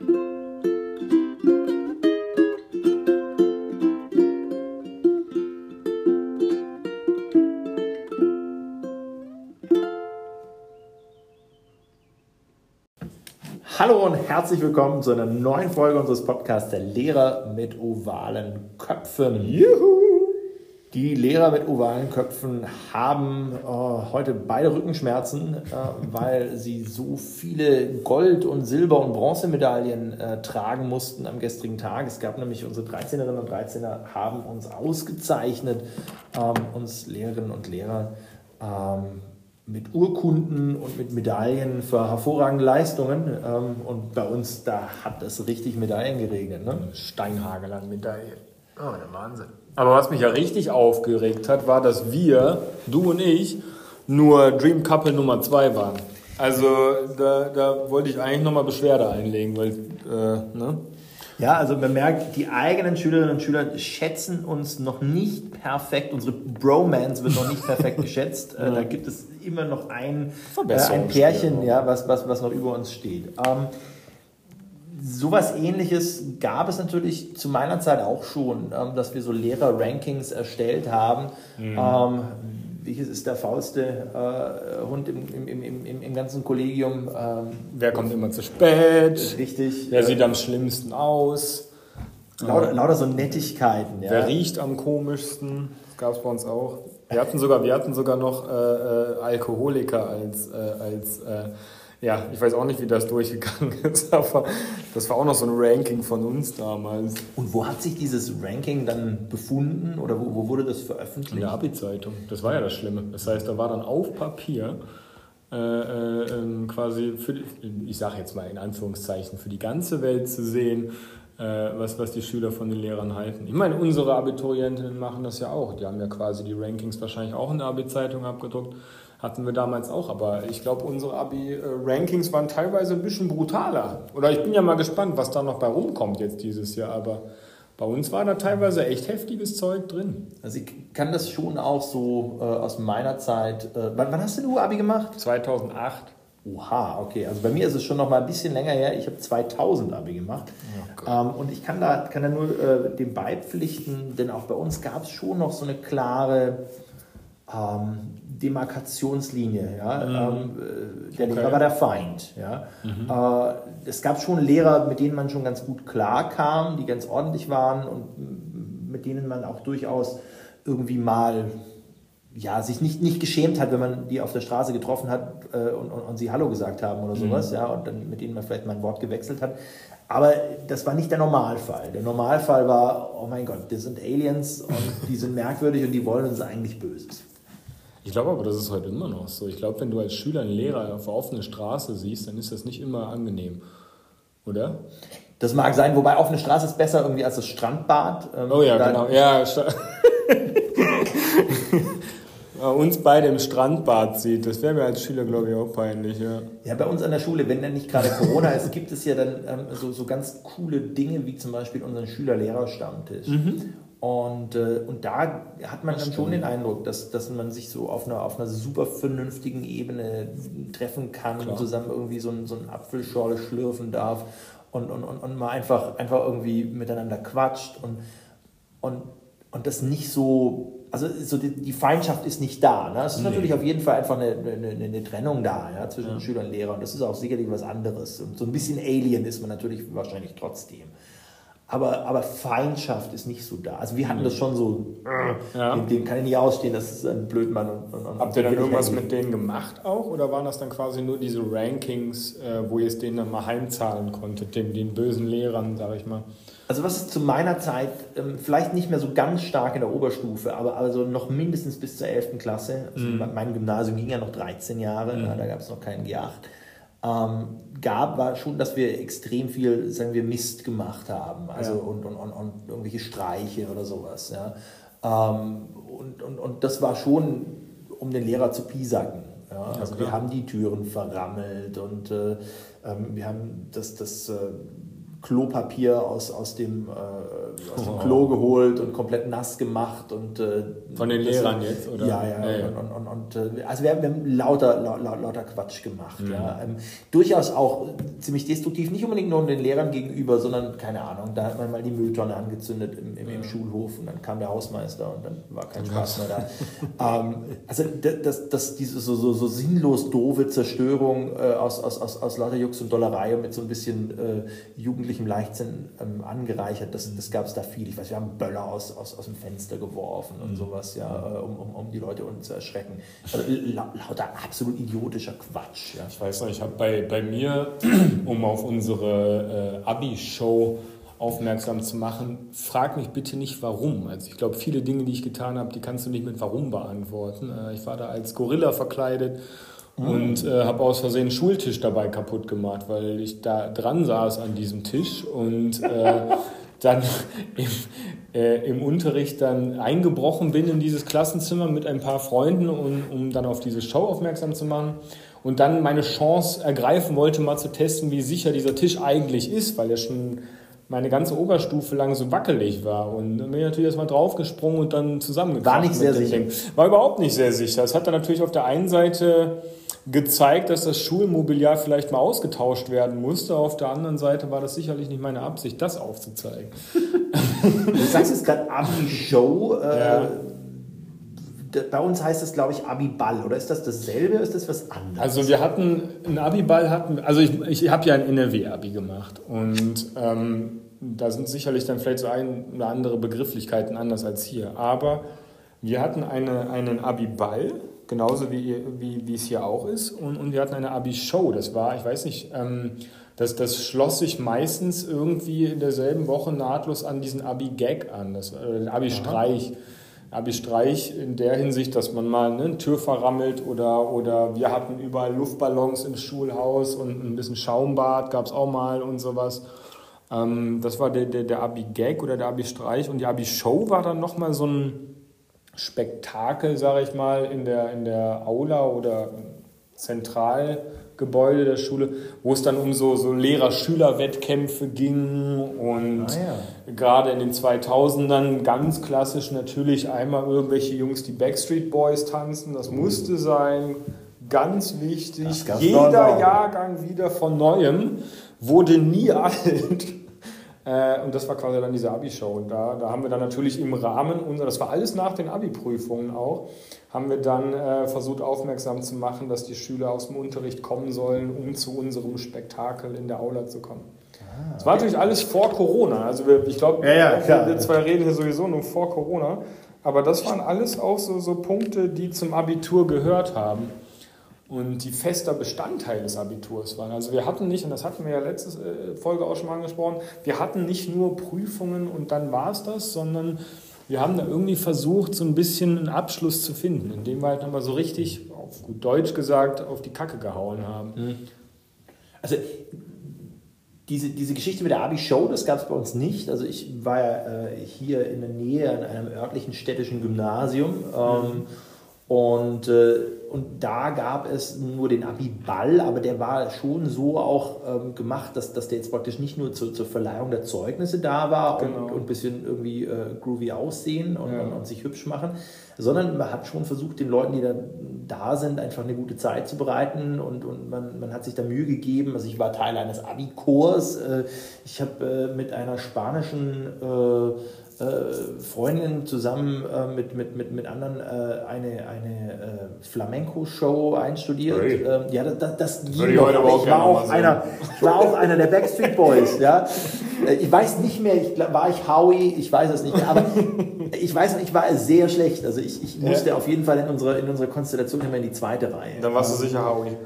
Hallo und herzlich willkommen zu einer neuen Folge unseres Podcasts Der Lehrer mit ovalen Köpfen. Juhu! Die Lehrer mit ovalen Köpfen haben äh, heute beide Rückenschmerzen, äh, weil sie so viele Gold- und Silber- und Bronzemedaillen äh, tragen mussten am gestrigen Tag. Es gab nämlich unsere 13erinnen und 13er haben uns ausgezeichnet, ähm, uns Lehrerinnen und Lehrer ähm, mit Urkunden und mit Medaillen für hervorragende Leistungen. Ähm, und bei uns, da hat es richtig Medaillen geregnet. Ne? Steinhagel an Medaillen. Oh, der Wahnsinn. Aber was mich ja richtig aufgeregt hat, war, dass wir, du und ich, nur Dream Couple Nummer 2 waren. Also da, da wollte ich eigentlich nochmal Beschwerde einlegen, weil, äh, ne? Ja, also man merkt, die eigenen Schülerinnen und Schüler schätzen uns noch nicht perfekt. Unsere Bromance wird noch nicht perfekt geschätzt. Äh, da gibt es immer noch ein, äh, ein Pärchen, ja, was, was, was noch über uns steht. Ähm, sowas ähnliches gab es natürlich zu meiner Zeit auch schon, ähm, dass wir so Lehrer-Rankings erstellt haben. Mhm. Ähm, welches ist der faulste äh, Hund im, im, im, im, ganzen Kollegium? Ähm, Wer kommt immer zu spät? Richtig. Wer sieht am schlimmsten aus? Lauter, lauter so Nettigkeiten. Ja. Wer riecht am komischsten? Das gab es bei uns auch. Wir hatten sogar, wir hatten sogar noch äh, äh Alkoholiker als, äh, als äh, ja, ich weiß auch nicht, wie das durchgegangen ist, aber das war auch noch so ein Ranking von uns damals. Und wo hat sich dieses Ranking dann befunden oder wo, wo wurde das veröffentlicht? In der Abi-Zeitung. Das war ja das Schlimme. Das heißt, da war dann auf Papier äh, äh, quasi, für ich sage jetzt mal in Anführungszeichen, für die ganze Welt zu sehen, äh, was, was die Schüler von den Lehrern halten. Ich meine, unsere Abiturientinnen machen das ja auch. Die haben ja quasi die Rankings wahrscheinlich auch in der Abi-Zeitung abgedruckt hatten wir damals auch, aber ich glaube, unsere Abi-Rankings waren teilweise ein bisschen brutaler. Oder ich bin ja mal gespannt, was da noch bei rumkommt jetzt dieses Jahr, aber bei uns war da teilweise echt heftiges Zeug drin. Also ich kann das schon auch so äh, aus meiner Zeit. Äh, wann, wann, hast du Abi gemacht? 2008. Oha, okay. Also bei mir ist es schon noch mal ein bisschen länger her. Ich habe 2000 Abi gemacht. Oh ähm, und ich kann da, kann da nur äh, dem beipflichten, denn auch bei uns gab es schon noch so eine klare ähm, Demarkationslinie. Ja? Mhm. Ähm, äh, der okay. Lehrer war der Feind. Ja? Mhm. Äh, es gab schon Lehrer, mit denen man schon ganz gut klar kam, die ganz ordentlich waren und mit denen man auch durchaus irgendwie mal ja, sich nicht, nicht geschämt hat, wenn man die auf der Straße getroffen hat äh, und, und, und, sie Hallo gesagt haben oder sowas, mhm. ja, und dann mit denen man vielleicht mal ein Wort gewechselt hat. Aber das war nicht der Normalfall. Der Normalfall war, oh mein Gott, das sind Aliens und die sind merkwürdig und die wollen uns eigentlich Böses. Ich glaube aber, das ist heute immer noch so. Ich glaube, wenn du als Schüler einen Lehrer auf offene Straße siehst, dann ist das nicht immer angenehm. Oder? Das mag sein, wobei offene Straße ist besser irgendwie als das Strandbad. Ähm, oh ja, genau. Ja, uns beide im Strandbad sieht, das wäre mir als Schüler, glaube ich, auch peinlich. Ja. ja, bei uns an der Schule, wenn dann nicht gerade Corona ist, gibt es ja dann ähm, so, so ganz coole Dinge wie zum Beispiel unseren Schüler-Lehrer-Stammtisch. Mhm. Und, äh, und da hat man das dann schon den Eindruck, dass, dass man sich so auf einer, auf einer super vernünftigen Ebene treffen kann Klar. und zusammen irgendwie so, ein, so eine Apfelschorle schlürfen darf und, und, und, und mal einfach, einfach irgendwie miteinander quatscht und, und, und das nicht so, also so die, die Feindschaft ist nicht da. Ne? Es ist nee. natürlich auf jeden Fall einfach eine, eine, eine Trennung da ja, zwischen ja. Schüler und Lehrer und das ist auch sicherlich was anderes. Und so ein bisschen Alien ist man natürlich wahrscheinlich trotzdem aber, aber Feindschaft ist nicht so da. Also wir hatten das schon so, ja. den, den, kann ich nicht ausstehen, das ist ein Blödmann. Und, und, und Habt ihr dann irgendwas mit denen gemacht auch oder waren das dann quasi nur diese Rankings, äh, wo ihr es denen dann mal heimzahlen konntet, den, den bösen Lehrern, sag ich mal? Also was zu meiner Zeit, ähm, vielleicht nicht mehr so ganz stark in der Oberstufe, aber also noch mindestens bis zur 11. Klasse. Also mhm. Mein Gymnasium ging ja noch 13 Jahre, mhm. da gab es noch keinen G8 ähm, gab, war schon, dass wir extrem viel, sagen wir, Mist gemacht haben. Also ja. und, und, und, und, irgendwelche Streiche oder sowas. Ja. Ähm, und, und, und das war schon, um den Lehrer zu piesacken. Ja. Also wir haben die Türen verrammelt und äh, ähm, wir haben das, das äh, Klopapier aus, aus, dem, äh, aus dem Klo geholt und komplett nass gemacht. Und, äh, Von den Lehrern jetzt, oder? Ja, ja. ja. Und, und, und, und, also wir haben, wir haben lauter, lauter, lauter Quatsch gemacht. Mhm. Ja. Ähm, durchaus auch ziemlich destruktiv, nicht unbedingt nur den Lehrern gegenüber, sondern, keine Ahnung, da hat man mal die Mülltonne angezündet im, im, im Schulhof und dann kam der Hausmeister und dann war kein Spaß mehr da. ähm, also das, das, diese so, so, so sinnlos doofe Zerstörung äh, aus, aus, aus, aus lauter Jux und Dollerei und mit so ein bisschen äh, jugendlichem Leichtsinn ähm, angereichert, das, das gab es da viel. Ich weiß, wir haben Böller aus, aus, aus dem Fenster geworfen und mhm. sowas, ja, äh, um, um, um die Leute unten zu erschrecken. Also, la, lauter absolut idiotischer Quatsch. Ja. Ich weiß noch, ich habe bei, bei mir, um auf unsere äh, Abi-Show aufmerksam zu machen. Frag mich bitte nicht warum. Also ich glaube, viele Dinge, die ich getan habe, die kannst du nicht mit warum beantworten. Äh, ich war da als Gorilla verkleidet. Und äh, habe aus Versehen einen Schultisch dabei kaputt gemacht, weil ich da dran saß an diesem Tisch und äh, dann im, äh, im Unterricht dann eingebrochen bin in dieses Klassenzimmer mit ein paar Freunden, um, um dann auf diese Show aufmerksam zu machen und dann meine Chance ergreifen wollte, mal zu testen, wie sicher dieser Tisch eigentlich ist, weil er schon meine ganze Oberstufe lang so wackelig war. Und dann bin ich natürlich erstmal draufgesprungen und dann zusammengekommen. War nicht sehr sicher. Ding. War überhaupt nicht sehr sicher. Es hat dann natürlich auf der einen Seite gezeigt, dass das Schulmobiliar vielleicht mal ausgetauscht werden musste. Auf der anderen Seite war das sicherlich nicht meine Absicht, das aufzuzeigen. du sagst jetzt gerade Abi-Show. Äh, ja bei uns heißt das, glaube ich, Abiball. Oder ist das dasselbe ist das was anderes? Also wir hatten, ein Abiball hatten, also ich, ich habe ja ein NRW-Abi gemacht und ähm, da sind sicherlich dann vielleicht so ein oder andere Begrifflichkeiten anders als hier. Aber wir hatten eine, einen Abiball, genauso wie, wie, wie es hier auch ist, und, und wir hatten eine Abi-Show. Das war, ich weiß nicht, ähm, das, das schloss sich meistens irgendwie in derselben Woche nahtlos an diesen Abi-Gag an, das, äh, den Abi-Streich. Abi-Streich in der Hinsicht, dass man mal ne, eine Tür verrammelt oder, oder wir hatten überall Luftballons im Schulhaus und ein bisschen Schaumbad gab es auch mal und sowas. Ähm, das war der, der, der Abi-Gag oder der Abi-Streich und die Abi-Show war dann nochmal so ein Spektakel, sage ich mal, in der, in der Aula oder zentral Gebäude der Schule, wo es dann um so, so Lehrer-Schüler-Wettkämpfe ging und ah, ja. gerade in den 2000ern ganz klassisch natürlich einmal irgendwelche Jungs, die Backstreet Boys tanzen, das musste sein, ganz wichtig. Jeder Jahrgang wieder von neuem wurde nie alt. Äh, und das war quasi dann diese Abi-Show. Und da, da haben wir dann natürlich im Rahmen unserer, das war alles nach den Abi-Prüfungen auch, haben wir dann äh, versucht aufmerksam zu machen, dass die Schüler aus dem Unterricht kommen sollen, um zu unserem Spektakel in der Aula zu kommen. Ah, das war natürlich alles vor Corona. Also wir, ich glaube, ja, ja, wir zwei reden hier sowieso nur vor Corona. Aber das waren alles auch so, so Punkte, die zum Abitur gehört haben und die fester Bestandteil des Abiturs waren. Also wir hatten nicht, und das hatten wir ja letzte äh, Folge auch schon mal angesprochen, wir hatten nicht nur Prüfungen und dann war es das, sondern wir haben da irgendwie versucht, so ein bisschen einen Abschluss zu finden, indem wir halt nochmal so richtig, auf gut Deutsch gesagt, auf die Kacke gehauen haben. Mhm. Also diese, diese Geschichte mit der Abi-Show, das gab es bei uns nicht. Also ich war ja äh, hier in der Nähe an einem örtlichen städtischen Gymnasium. Ähm, mhm. Und, äh, und da gab es nur den Abi-Ball, aber der war schon so auch ähm, gemacht, dass, dass der jetzt praktisch nicht nur zu, zur Verleihung der Zeugnisse da war genau. und, und ein bisschen irgendwie äh, groovy aussehen und, ja. und, und, sich hübsch machen, sondern man hat schon versucht, den Leuten, die da, da sind, einfach eine gute Zeit zu bereiten und, und man, man hat sich da Mühe gegeben. Also ich war Teil eines Abi-Chors. Äh, ich habe äh, mit einer spanischen äh, Freundin zusammen äh, mit, mit, mit, mit anderen äh, eine, eine äh, Flamenco-Show einstudiert. Hey. Ähm, ja, das, das ging noch, aber ich war, auch einer, ich war auch einer der Backstreet Boys. ja. Äh, ich weiß nicht mehr, ich, war ich Howie, ich weiß es nicht mehr, aber ich weiß noch, ich war sehr schlecht. Also ich, ich musste ja. auf jeden Fall in unserer, in unserer Konstellation immer in die zweite Reihe. Dann warst du sicher Howie.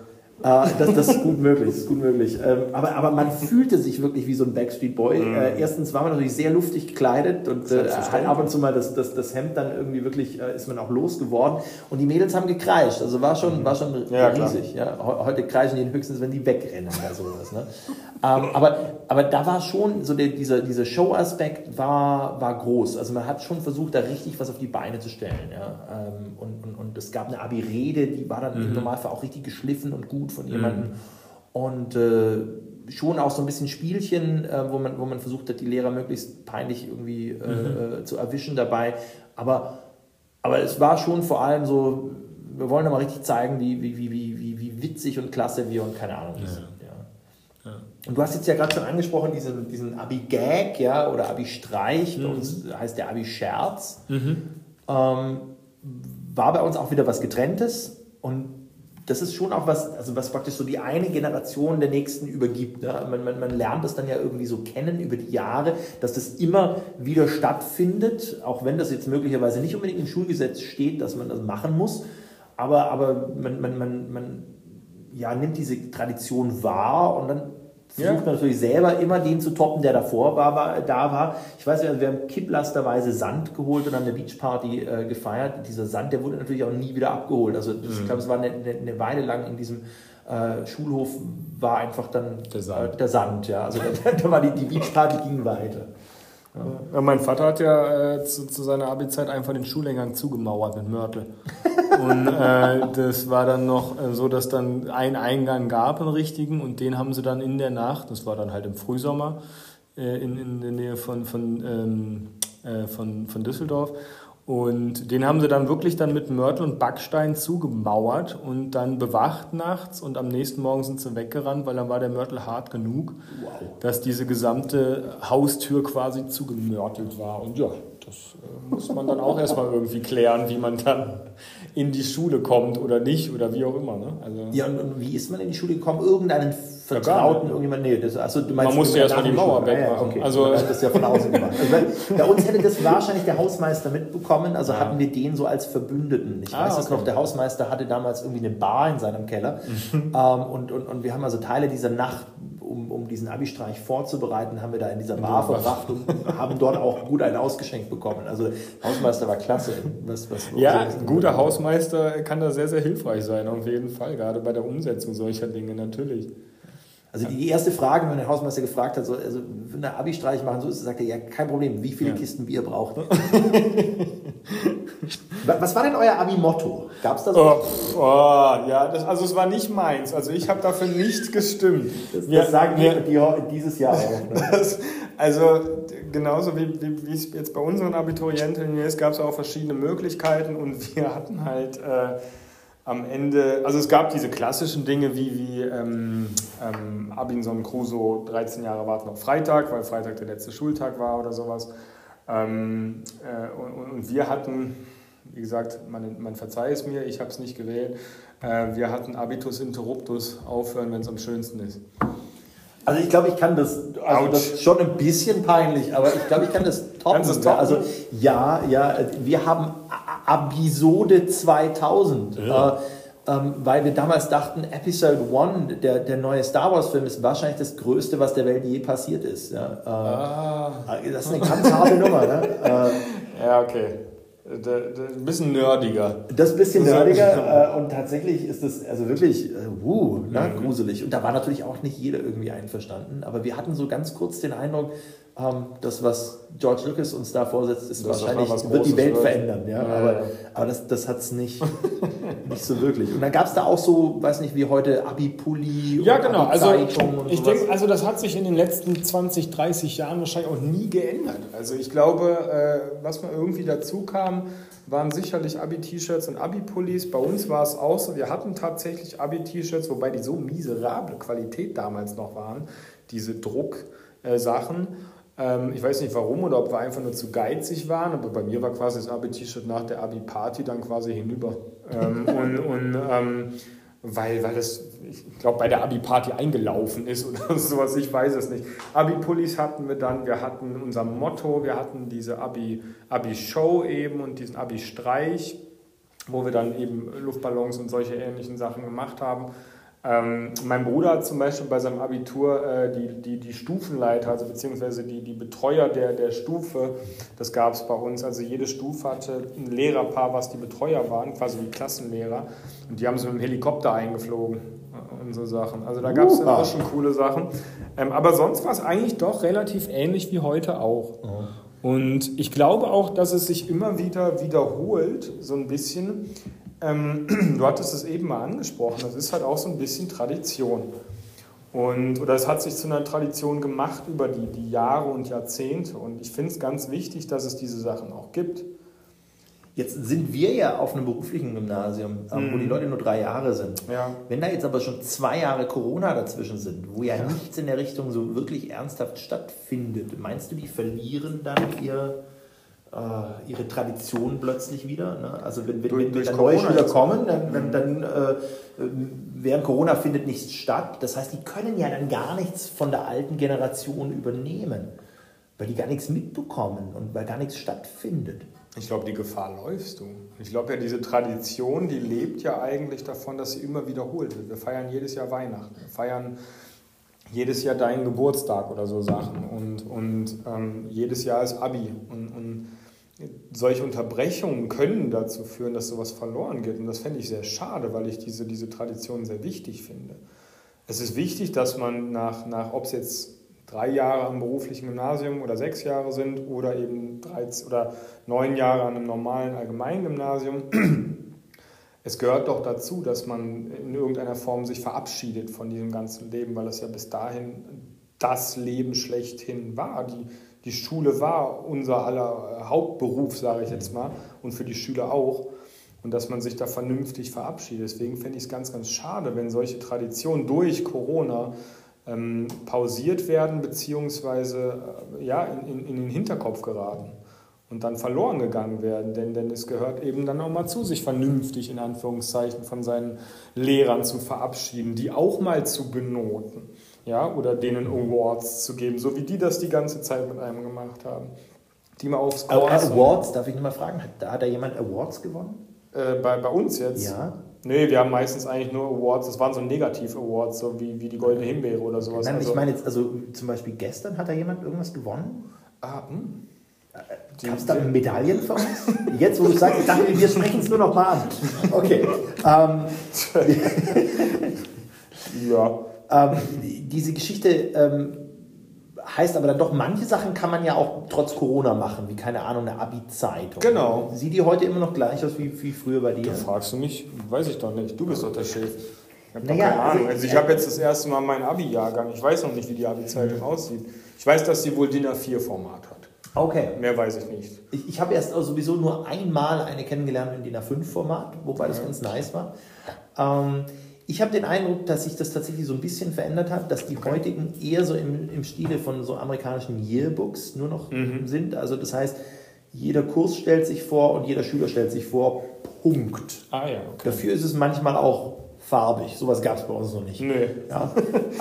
Äh, das, das, ist gut möglich, ist gut möglich. Ähm, aber, aber man fühlte sich wirklich wie so ein Backstreet Boy. Mhm. Äh, erstens war man natürlich sehr luftig gekleidet und äh, hat ab und zu mal das, das, das Hemd dann irgendwie wirklich, äh, ist man auch losgeworden. Und die Mädels haben gekreischt, also war schon, war schon ja, riesig. Ja. Heute kreischen die höchstens, wenn die wegrennen oder sowas. Ne? ähm, aber, aber da war schon, so der, dieser, dieser Show-Aspekt war, war groß. Also man hat schon versucht, da richtig was auf die Beine zu stellen. Ja? Ähm, und, und, und es gab eine Abi-Rede, die war dann mhm. im Normalfall auch richtig geschliffen und gut gut von jemandem. Mhm. Und äh, schon auch so ein bisschen Spielchen, äh, wo, man, wo man versucht hat, die Lehrer möglichst peinlich irgendwie äh, mhm. zu erwischen dabei. Aber, aber es war schon vor allem so, wir wollen mal richtig zeigen, wie, wie, wie, wie, wie witzig und klasse wir und keine Ahnung ja. sind. Ja. Ja. Und du hast jetzt ja gerade schon angesprochen, diesen, diesen Abi-Gag ja, oder Abi-Streich, mhm. bei uns heißt der Abi-Scherz. Mhm. Ähm, war bei uns auch wieder was Getrenntes und das ist schon auch was, also was praktisch so die eine Generation der nächsten übergibt. Ne? Man, man, man lernt das dann ja irgendwie so kennen über die Jahre, dass das immer wieder stattfindet, auch wenn das jetzt möglicherweise nicht unbedingt im Schulgesetz steht, dass man das machen muss. Aber, aber man, man, man, man ja, nimmt diese Tradition wahr und dann versucht ja. natürlich selber immer den zu toppen, der davor war, war da war. Ich weiß nicht, wir haben kipplasterweise Sand geholt und an der Beachparty äh, gefeiert. Dieser Sand, der wurde natürlich auch nie wieder abgeholt. Also das, mhm. ich glaube, es war eine, eine, Weile lang in diesem äh, Schulhof war einfach dann der Sand. Äh, der Sand ja. Also da, da war die, die Beachparty ging weiter. Ja. mein Vater hat ja äh, zu, zu, seiner Abi-Zeit einfach den Schuleingang zugemauert mit Mörtel. und äh, das war dann noch äh, so, dass dann ein Eingang gab, einen richtigen, und den haben sie dann in der Nacht, das war dann halt im Frühsommer, äh, in, in der Nähe von, von, ähm, äh, von, von Düsseldorf. Und den haben sie dann wirklich dann mit Mörtel und Backstein zugemauert und dann bewacht nachts und am nächsten Morgen sind sie weggerannt, weil dann war der Mörtel hart genug, wow. dass diese gesamte Haustür quasi zugemörtelt war. Und ja, das äh, muss man dann auch erstmal irgendwie klären, wie man dann in die Schule kommt oder nicht oder wie auch immer. Ne? Also ja, und, und wie ist man in die Schule gekommen? Irgendeinen Vertrauten, irgendjemand? Nee, das, also, du meinst, man musste erstmal die Mauer wegmachen. Ja, okay. Also, das ist ja von außen gemacht. Also, bei uns hätte das wahrscheinlich der Hausmeister mitbekommen, also ja. hatten wir den so als Verbündeten. Ich ah, weiß es okay. noch, der Hausmeister hatte damals irgendwie eine Bar in seinem Keller ähm, und, und, und wir haben also Teile dieser Nacht um, um diesen Abi-Streich vorzubereiten, haben wir da in dieser Bar verbracht und haben dort auch gut einen ausgeschenkt bekommen. Also Hausmeister war klasse. Was, was ja, ein guter Hausmeister kann da sehr, sehr hilfreich sein, auf jeden Fall, gerade bei der Umsetzung solcher Dinge natürlich. Also die erste Frage, wenn der Hausmeister gefragt hat, so, also wenn der Abi-Streich machen so ist, sagt er, ja, kein Problem, wie viele ja. Kisten Bier braucht? Was war denn euer Abi-Motto? Gab es das? Oh, oh, ja, das, also es war nicht meins. Also ich habe dafür nicht gestimmt. Das, das sagen wir die, dieses Jahr auch. Ne? Das, also genauso wie, wie, wie es jetzt bei unseren Abiturienten ist, gab es auch verschiedene Möglichkeiten und wir hatten halt... Äh, am Ende, also es gab diese klassischen Dinge wie, wie ähm, ähm, Abinson Crusoe 13 Jahre warten auf Freitag, weil Freitag der letzte Schultag war oder sowas. Ähm, äh, und, und, wir hatten, wie gesagt, man, man verzeiht es mir, ich habe es nicht gewählt, äh, wir hatten Abitus Interruptus aufhören, wenn es am schönsten ist. Also ich glaube, ich kann das, also das ist schon ein bisschen peinlich, aber ich glaube, ich kann das toppen. Kannst toppen? Also ja, ja, wir haben Abisode 2000. Ja. Äh, ähm, weil wir damals dachten, Episode 1, der, der neue Star Wars-Film, ist wahrscheinlich das Größte, was der Welt je passiert ist. Ja. Äh, ah. Das ist eine ganz harte Nummer. Ne? Äh, ja, okay. Ein bisschen nerdiger. Das bisschen nerdiger äh, und tatsächlich ist das also wirklich äh, uh, ne, mhm. gruselig. Und da war natürlich auch nicht jeder irgendwie einverstanden, aber wir hatten so ganz kurz den Eindruck, ähm, das, was George Lucas uns da vorsetzt, ist das wahrscheinlich, wird die Welt wird. verändern. Ja? ja aber, ja. aber das, das hat es nicht, nicht so wirklich. Und dann gab es da auch so, weiß nicht, wie heute Abi-Pulli Ja, genau. Also ich denke, also das hat sich in den letzten 20, 30 Jahren wahrscheinlich auch nie geändert. Also ich glaube, äh, was mal irgendwie dazu kam, waren sicherlich Abi-T-Shirts und Abi-Pullis. Bei uns war es auch so, wir hatten tatsächlich Abi-T-Shirts, wobei die so miserable Qualität damals noch waren, diese Drucksachen. Äh, ähm, ich weiß nicht warum oder ob wir einfach nur zu geizig waren, aber bei mir war quasi das Abi-T-Shirt nach der Abi-Party dann quasi hinüber. Ähm, und und ähm, weil, weil das, ich glaube, bei der Abi-Party eingelaufen ist oder sowas, ich weiß es nicht. Abi-Pullis hatten wir dann, wir hatten unser Motto, wir hatten diese Abi-Show Abi eben und diesen Abi-Streich, wo wir dann eben Luftballons und solche ähnlichen Sachen gemacht haben. Ähm, mein Bruder hat zum Beispiel bei seinem Abitur äh, die, die, die Stufenleiter, also beziehungsweise die, die Betreuer der, der Stufe, das gab es bei uns. Also jede Stufe hatte ein Lehrerpaar, was die Betreuer waren, quasi wie Klassenlehrer. Und die haben sie mit dem Helikopter eingeflogen und so Sachen. Also da gab es auch schon coole Sachen. Ähm, aber sonst war es eigentlich doch relativ ähnlich wie heute auch. Oh. Und ich glaube auch, dass es sich immer wieder wiederholt, so ein bisschen. Ähm, du hattest es eben mal angesprochen, das ist halt auch so ein bisschen Tradition. Und, oder es hat sich zu einer Tradition gemacht über die, die Jahre und Jahrzehnte. Und ich finde es ganz wichtig, dass es diese Sachen auch gibt. Jetzt sind wir ja auf einem beruflichen Gymnasium, mhm. wo die Leute nur drei Jahre sind. Ja. Wenn da jetzt aber schon zwei Jahre Corona dazwischen sind, wo ja, ja, nichts in der Richtung so wirklich ernsthaft stattfindet, meinst du, die verlieren dann ihr, ihre Tradition plötzlich wieder? Ne? Also wenn, wenn, durch, wenn, wenn neue Schüler kommen, dann, dann, dann äh, während Corona findet nichts statt. Das heißt, die können ja dann gar nichts von der alten Generation übernehmen, weil die gar nichts mitbekommen und weil gar nichts stattfindet. Ich glaube, die Gefahr läufst du. Ich glaube ja, diese Tradition, die lebt ja eigentlich davon, dass sie immer wiederholt wird. Wir feiern jedes Jahr Weihnachten. Wir feiern jedes Jahr deinen Geburtstag oder so Sachen. Und, und ähm, jedes Jahr ist Abi. Und, und solche Unterbrechungen können dazu führen, dass sowas verloren geht. Und das fände ich sehr schade, weil ich diese, diese Tradition sehr wichtig finde. Es ist wichtig, dass man nach, nach ob es jetzt drei Jahre am beruflichen Gymnasium oder sechs Jahre sind oder eben 13 oder neun Jahre an einem normalen Allgemeingymnasium. Es gehört doch dazu, dass man in irgendeiner Form sich verabschiedet von diesem ganzen Leben, weil es ja bis dahin das Leben schlechthin war. Die, die Schule war unser aller Hauptberuf, sage ich jetzt mal, und für die Schüler auch. Und dass man sich da vernünftig verabschiedet. Deswegen fände ich es ganz, ganz schade, wenn solche Traditionen durch Corona ähm, pausiert werden beziehungsweise äh, ja, in, in, in, den Hinterkopf geraten und dann verloren gegangen werden. Denn, denn es gehört eben dann auch mal zu, sich vernünftig in Anführungszeichen von seinen Lehrern zu verabschieden, die auch mal zu benoten ja, oder denen Awards zu geben, so wie die das die ganze Zeit mit einem gemacht haben. Die mal aufs Awards, darf ich nicht mal fragen, hat, hat da jemand Awards gewonnen? Äh, bei, bei uns jetzt? Ja. Nee, wir haben meistens eigentlich nur Awards, das waren so Negativ-Awards, so wie, wie die Goldene Himbeere oder sowas. Nein, also, ich meine jetzt, also zum Beispiel gestern hat da jemand irgendwas gewonnen? Ah, hm. Gab es da Medaillen für uns? Jetzt, wo du sagst, ich dachte, wir sprechen es nur noch mal an. Okay. Ähm, ja. Ähm, diese Geschichte ähm, heißt aber dann doch, manche Sachen kann man ja auch trotz Corona machen, wie keine Ahnung, eine Abi-Zeitung. Genau. Sieht die heute immer noch gleich aus wie, wie früher bei dir? Da fragst du mich, weiß ich doch nicht. Du bist doch der Chef. Ich habe naja, keine Ahnung. Also, also ich habe jetzt das erste Mal meinen Abi-Jahrgang. Ich weiß noch nicht, wie die Abi-Zeitung aussieht. Ich weiß, dass sie wohl DIN A4-Format hat. Okay. Mehr weiß ich nicht. Ich, ich habe erst sowieso nur einmal eine kennengelernt in DIN A5-Format, wobei das ganz nice war. Ähm, ich habe den Eindruck, dass sich das tatsächlich so ein bisschen verändert hat, dass die okay. heutigen eher so im, im Stile von so amerikanischen Yearbooks nur noch mhm. sind. Also das heißt, jeder Kurs stellt sich vor und jeder Schüler stellt sich vor. Punkt. Ah ja. Okay. Dafür ist es manchmal auch farbig. Sowas gab es bei uns noch nicht. Nee. Ja.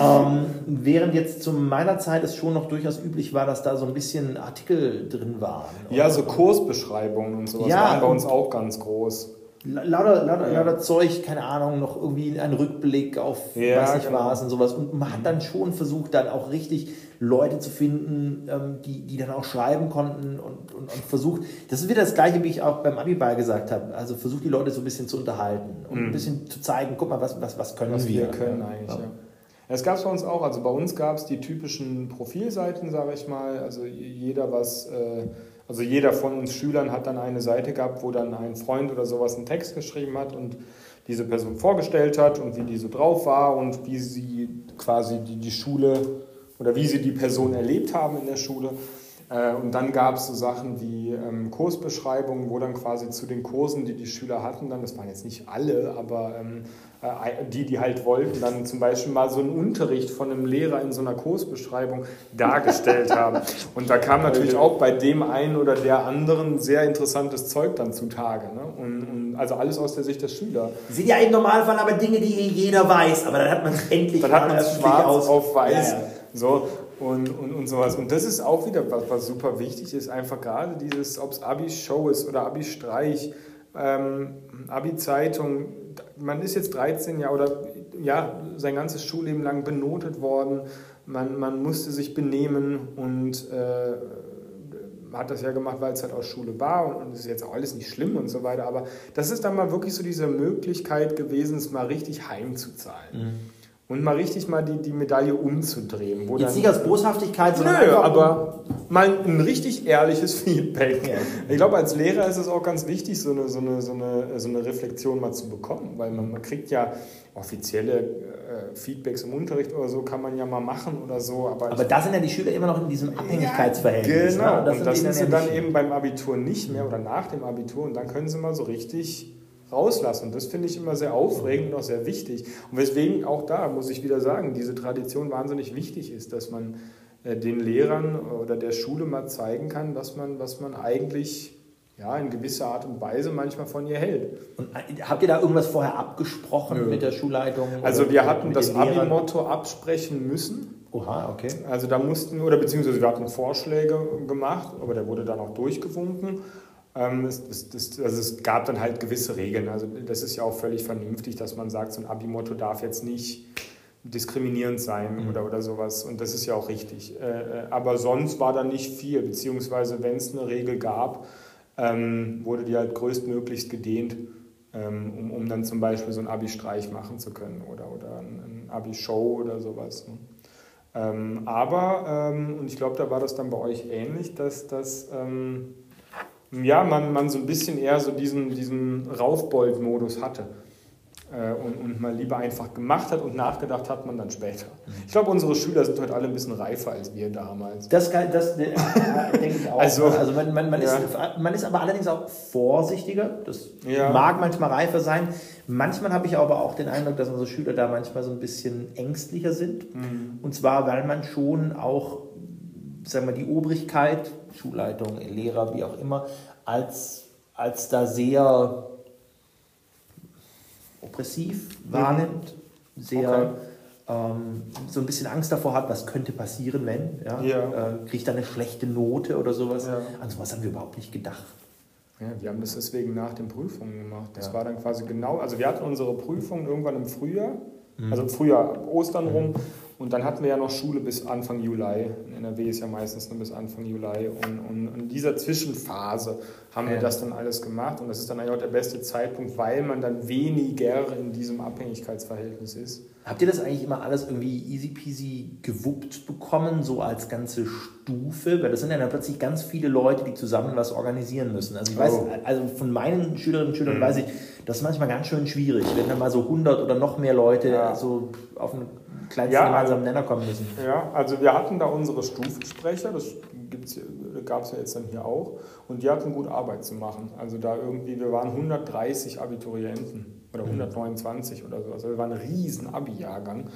ähm, während jetzt zu meiner Zeit es schon noch durchaus üblich war, dass da so ein bisschen Artikel drin waren. Ja, so Kursbeschreibungen und sowas ja, waren bei uns auch ganz groß lauter, lauter, ja. lauter Zeug, keine Ahnung, noch irgendwie ein Rückblick auf ja, was ich genau. war und sowas. Und man hat dann schon versucht, dann auch richtig Leute zu finden, ähm, die, die dann auch schreiben konnten und, und, und versucht, das ist wieder das Gleiche, wie ich auch beim Abiball gesagt habe, also versucht die Leute so ein bisschen zu unterhalten und mhm. ein bisschen zu zeigen, guck mal, was, was, was können was wir. wir können eigentlich, ja. ja. Es gab es bei uns auch, also bei uns gab es die typischen Profilseiten, sage ich mal, also jeder was... Äh, also jeder von uns Schülern hat dann eine Seite gehabt, wo dann ein Freund oder sowas einen Text geschrieben hat und diese Person vorgestellt hat und wie die so drauf war und wie sie quasi die, die Schule oder wie sie die Person erlebt haben in der Schule. Äh, und dann gab es so Sachen wie ähm, Kursbeschreibungen, wo dann quasi zu den Kursen, die die Schüler hatten, dann, das waren jetzt nicht alle, aber ähm, äh, die, die halt wollten, dann zum Beispiel mal so einen Unterricht von einem Lehrer in so einer Kursbeschreibung dargestellt haben. Und da kam natürlich auch bei dem einen oder der anderen sehr interessantes Zeug dann zutage. Ne? Und, und also alles aus der Sicht der Schüler. Sind ja im Normalfall aber Dinge, die jeder weiß, aber dann hat man es endlich Dann hat man es schwarz auf weiß. Ja, ja. So, und, und, und sowas. Und das ist auch wieder was, was super wichtig ist, einfach gerade dieses, ob es Abi-Show ist oder Abi-Streich, ähm, Abi-Zeitung, man ist jetzt 13 Jahre oder ja, sein ganzes Schulleben lang benotet worden, man, man musste sich benehmen und äh, hat das ja gemacht, weil es halt aus Schule war und es ist jetzt auch alles nicht schlimm und so weiter, aber das ist dann mal wirklich so diese Möglichkeit gewesen, es mal richtig heimzuzahlen. Mhm. Und mal richtig mal die, die Medaille umzudrehen. Wo Jetzt nicht aus Boshaftigkeit, sondern nö, aber mal ein richtig ehrliches Feedback. Ja. Ich glaube, als Lehrer ist es auch ganz wichtig, so eine, so eine, so eine, so eine Reflexion mal zu bekommen, weil man, man kriegt ja offizielle äh, Feedbacks im Unterricht oder so, kann man ja mal machen oder so. Aber, aber da sind ja die Schüler immer noch in diesem Abhängigkeitsverhältnis. Ja, genau, ne? und das sind sie dann eben beim Abitur nicht mehr oder nach dem Abitur und dann können sie mal so richtig rauslassen. Und das finde ich immer sehr aufregend und auch sehr wichtig. Und weswegen auch da, muss ich wieder sagen, diese Tradition wahnsinnig wichtig ist, dass man äh, den Lehrern oder der Schule mal zeigen kann, was man, was man eigentlich ja, in gewisser Art und Weise manchmal von ihr hält. Und äh, habt ihr da irgendwas vorher abgesprochen Nö. mit der Schulleitung? Also wir hatten das Abi-Motto absprechen müssen. Oha, okay. Also da mussten, oder beziehungsweise wir hatten Vorschläge gemacht, aber der wurde dann auch durchgewunken. Ähm, es, das, also es gab dann halt gewisse Regeln. Also das ist ja auch völlig vernünftig, dass man sagt, so ein Abi-Motto darf jetzt nicht diskriminierend sein mhm. oder, oder sowas. Und das ist ja auch richtig. Äh, äh, aber sonst war da nicht viel, beziehungsweise wenn es eine Regel gab, ähm, wurde die halt größtmöglichst gedehnt, ähm, um, um dann zum Beispiel so ein Abi-Streich machen zu können oder, oder ein, ein Abi-Show oder sowas. Ne? aber, und ich glaube, da war das dann bei euch ähnlich, dass das ja, man, man so ein bisschen eher so diesen, diesen Raufbold-Modus hatte äh, und, und mal lieber einfach gemacht hat und nachgedacht hat man dann später. Ich glaube, unsere Schüler sind heute alle ein bisschen reifer als wir damals. Das, das äh, denke ich auch. Also, also man, man, man, ja. ist, man ist aber allerdings auch vorsichtiger. Das ja. mag manchmal reifer sein. Manchmal habe ich aber auch den Eindruck, dass unsere Schüler da manchmal so ein bisschen ängstlicher sind. Mhm. Und zwar, weil man schon auch sagen wir, die Obrigkeit, Schulleitung, Lehrer, wie auch immer, als, als da sehr oppressiv mhm. wahrnimmt, sehr okay. ähm, so ein bisschen Angst davor hat, was könnte passieren, wenn. Ja? ja. Äh, kriegt da eine schlechte Note oder sowas. Ja. An sowas haben wir überhaupt nicht gedacht. Ja, wir haben das deswegen nach den Prüfungen gemacht. Das ja. war dann quasi genau, also wir hatten unsere Prüfungen irgendwann im Frühjahr, mhm. also Frühjahr, Ostern mhm. rum. Und dann hatten wir ja noch Schule bis Anfang Juli. In NRW ist ja meistens nur bis Anfang Juli. Und, und in dieser Zwischenphase haben ja. wir das dann alles gemacht. Und das ist dann eigentlich auch der beste Zeitpunkt, weil man dann weniger in diesem Abhängigkeitsverhältnis ist. Habt ihr das eigentlich immer alles irgendwie easy peasy gewuppt bekommen, so als ganze Stufe? Weil das sind ja dann plötzlich ganz viele Leute, die zusammen was organisieren müssen. Also ich weiß, oh. also von meinen Schülerinnen und Schülern mhm. weiß ich, das ist manchmal ganz schön schwierig, wenn dann mal so 100 oder noch mehr Leute ja. so auf eine kleinsten ja, gemeinsamen also, Nenner kommen müssen. Ja, also wir hatten da unsere Stufensprecher, das gab es ja jetzt dann hier auch, und die hatten gut Arbeit zu machen. Also da irgendwie, wir waren 130 Abiturienten oder 129 mhm. oder so, also wir waren ein riesen Abi-Jahrgang.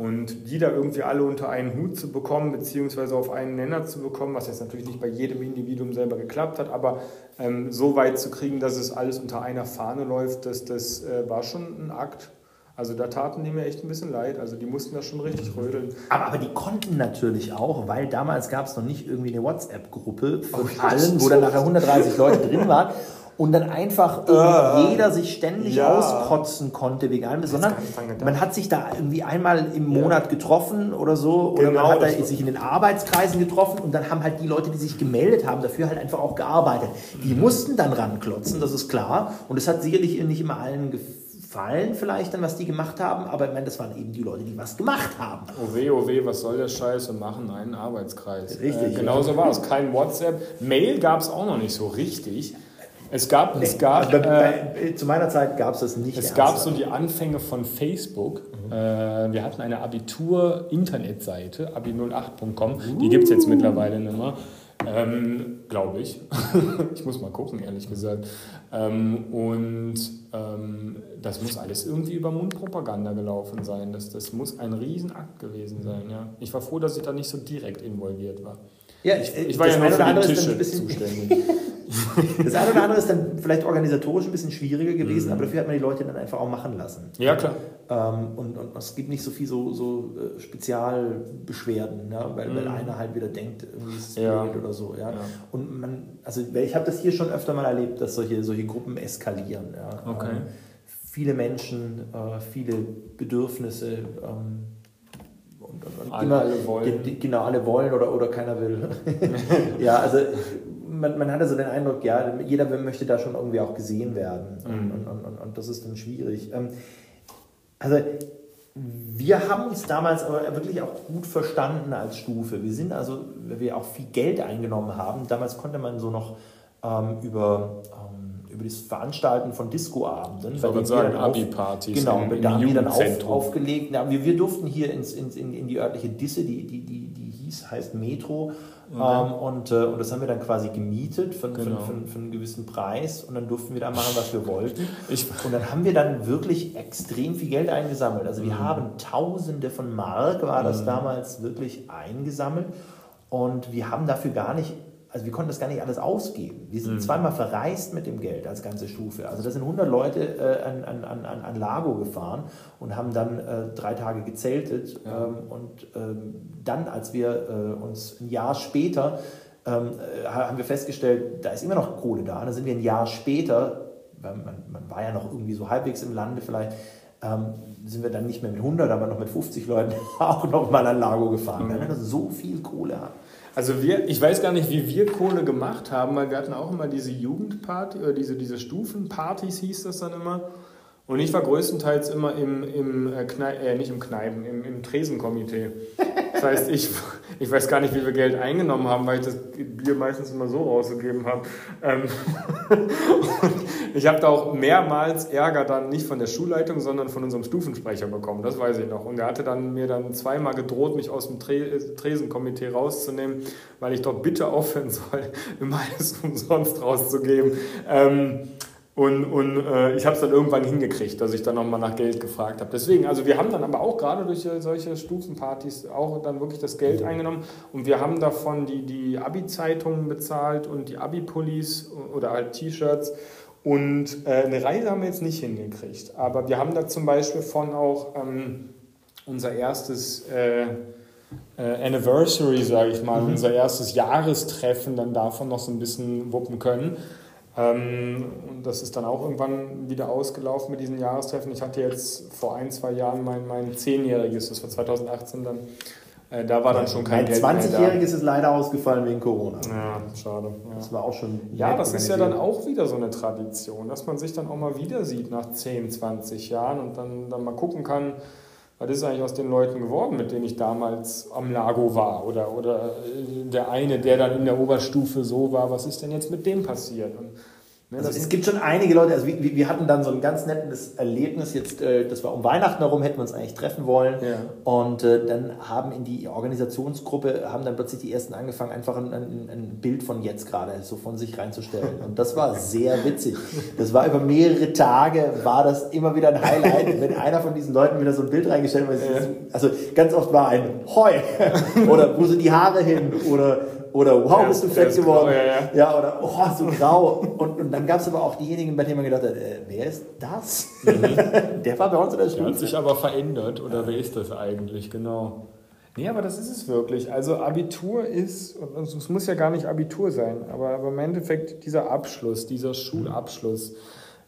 Und die da irgendwie alle unter einen Hut zu bekommen, beziehungsweise auf einen Nenner zu bekommen, was jetzt natürlich nicht bei jedem Individuum selber geklappt hat, aber ähm, so weit zu kriegen, dass es alles unter einer Fahne läuft, das, das äh, war schon ein Akt. Also da taten die mir echt ein bisschen leid. Also die mussten da schon richtig rödeln. Aber, aber die konnten natürlich auch, weil damals gab es noch nicht irgendwie eine WhatsApp-Gruppe von oh, allen, wo dann nachher 130 Leute drin waren. Und dann einfach uh, jeder sich ständig ja. auskotzen konnte wegen allem, sondern man hat sich da irgendwie einmal im Monat ja. getroffen oder so, oder genau, man hat sich in den Arbeitskreisen getroffen und dann haben halt die Leute, die sich gemeldet haben, dafür halt einfach auch gearbeitet. Die mhm. mussten dann ranklotzen, das ist klar. Und es hat sicherlich nicht immer allen gefallen vielleicht dann, was die gemacht haben, aber ich meine, das waren eben die Leute, die was gemacht haben. Oh weh, oh weh, was soll der Scheiß und machen einen Arbeitskreis. Richtig. Äh, genauso war es. Kein WhatsApp. Mail gab es auch noch nicht so richtig. Es gab, nee, es gab also äh, zu meiner Zeit gab es das nicht. Es gab so die Anfänge von Facebook. Mhm. Äh, wir hatten eine Abitur-Internetseite, abi08.com. Uh. Die gibt es jetzt mittlerweile nicht mehr. Ähm, Glaube ich. ich muss mal gucken, ehrlich gesagt. Ähm, und ähm, das muss alles irgendwie über Mundpropaganda gelaufen sein. Das, das muss ein Riesenakt gewesen sein. Ja. Ich war froh, dass ich da nicht so direkt involviert war. Ja, ich, ich war ja nur für die Tische zuständig. das eine oder andere ist dann vielleicht organisatorisch ein bisschen schwieriger gewesen, mhm. aber dafür hat man die Leute dann einfach auch machen lassen. Ja, klar. Ähm, und, und es gibt nicht so viel so, so äh, Spezialbeschwerden, ja, weil, mhm. weil einer halt wieder denkt, irgendwie ist es ja. blöd oder so. Ja. ja. Und man, also ich habe das hier schon öfter mal erlebt, dass solche, solche Gruppen eskalieren. Ja. Okay. Ähm, viele Menschen, äh, viele Bedürfnisse. Ähm, alle, immer, wollen. Genau, alle wollen oder, oder keiner will. ja, also man, man hatte so den Eindruck, ja, jeder möchte da schon irgendwie auch gesehen werden. Mhm. Und, und, und, und, das ist dann schwierig. Ähm, also wir haben uns damals aber wirklich auch gut verstanden als Stufe. Wir sind also, weil wir auch viel Geld eingenommen haben, damals konnte man so noch ähm, über, über das Veranstalten von Discoabenden. Ich wollte sagen, Abi-Partys. Genau, im, im da haben wir dann auf, aufgelegt. Ja, wir, wir durften hier ins, ins, in, in die örtliche Disse, die, die, die, die hieß, heißt Metro, Mhm. Ähm, und, äh, und das haben wir dann quasi gemietet für, genau. für, für, für, einen gewissen Preis und dann durften wir da machen, was wir wollten. Ich, und dann haben wir dann wirklich extrem viel Geld eingesammelt. Also wir mhm. haben Tausende von Mark, war das mhm. damals wirklich eingesammelt. Und wir haben dafür gar nicht also wir konnten das gar nicht alles ausgeben. Wir sind mhm. zweimal verreist mit dem Geld als ganze Stufe. Also da sind 100 Leute äh, an, an, an, an Lago gefahren und haben dann äh, drei Tage gezeltet. Ja. Ähm, und ähm, dann, als wir äh, uns ein Jahr später, ähm, äh, haben wir festgestellt, da ist immer noch Kohle da. Dann sind wir ein Jahr später, man, man war ja noch irgendwie so halbwegs im Lande vielleicht, ähm, sind wir dann nicht mehr mit 100, aber noch mit 50 Leuten auch noch mal an Lago gefahren, mhm. weil wir so viel Kohle haben. Also wir, ich weiß gar nicht, wie wir Kohle gemacht haben, weil wir hatten auch immer diese Jugendparty oder diese, diese Stufenpartys hieß das dann immer. Und ich war größtenteils immer im, im äh, Knei äh, nicht im Kneipen, im, im Tresenkomitee. Das heißt, ich, ich weiß gar nicht, wie wir Geld eingenommen haben, weil ich das Bier meistens immer so rausgegeben habe. Ähm ich habe da auch mehrmals Ärger dann nicht von der Schulleitung, sondern von unserem Stufensprecher bekommen. Das weiß ich noch. Und er hatte dann mir dann zweimal gedroht, mich aus dem Tresenkomitee rauszunehmen, weil ich doch bitte aufhören soll, immer alles umsonst rauszugeben. Ähm und, und äh, ich habe es dann irgendwann hingekriegt, dass ich dann nochmal nach Geld gefragt habe. Deswegen, also wir haben dann aber auch gerade durch solche Stufenpartys auch dann wirklich das Geld eingenommen und wir haben davon die, die Abi-Zeitungen bezahlt und die Abi-Pullis oder halt T-Shirts und äh, eine Reise haben wir jetzt nicht hingekriegt. Aber wir haben da zum Beispiel von auch ähm, unser erstes... Äh, äh, Anniversary, sage ich mal, mhm. unser erstes Jahrestreffen dann davon noch so ein bisschen wuppen können. Ähm, und das ist dann auch irgendwann wieder ausgelaufen mit diesen Jahrestreffen. Ich hatte jetzt vor ein, zwei Jahren mein, mein Zehnjähriges, das war 2018 dann. Äh, da war dann schon kein Geld Mein 20-jähriges ist leider ausgefallen wegen Corona. Ja, schade. Ja. Das war auch schon. Ja, das ist ja dann auch wieder so eine Tradition, dass man sich dann auch mal wieder sieht nach 10, 20 Jahren und dann, dann mal gucken kann, was ist eigentlich aus den Leuten geworden, mit denen ich damals am Lago war? Oder, oder äh, der eine, der dann in der Oberstufe so war, was ist denn jetzt mit dem passiert? Und also es gibt schon einige Leute, also wir, wir, hatten dann so ein ganz nettes Erlebnis jetzt, äh, das war um Weihnachten herum, hätten wir uns eigentlich treffen wollen. Ja. Und äh, dann haben in die Organisationsgruppe, haben dann plötzlich die ersten angefangen, einfach ein, ein, Bild von jetzt gerade so von sich reinzustellen. Und das war sehr witzig. Das war über mehrere Tage, war das immer wieder ein Highlight, wenn einer von diesen Leuten wieder so ein Bild reingestellt hat. Also ganz oft war ein Heu oder wo sind die Haare hin oder oder wow, ja, bist du fett geworden. Grau, ja, ja. ja, oder oh, so grau. Und, und dann gab es aber auch diejenigen, bei denen man gedacht hat, äh, wer ist das? Mhm. der war bei uns in der Schule. Der hat sich aber verändert, oder wer ist das eigentlich, genau. Nee, aber das ist es wirklich. Also Abitur ist, also es muss ja gar nicht Abitur sein, aber, aber im Endeffekt dieser Abschluss, dieser Schulabschluss,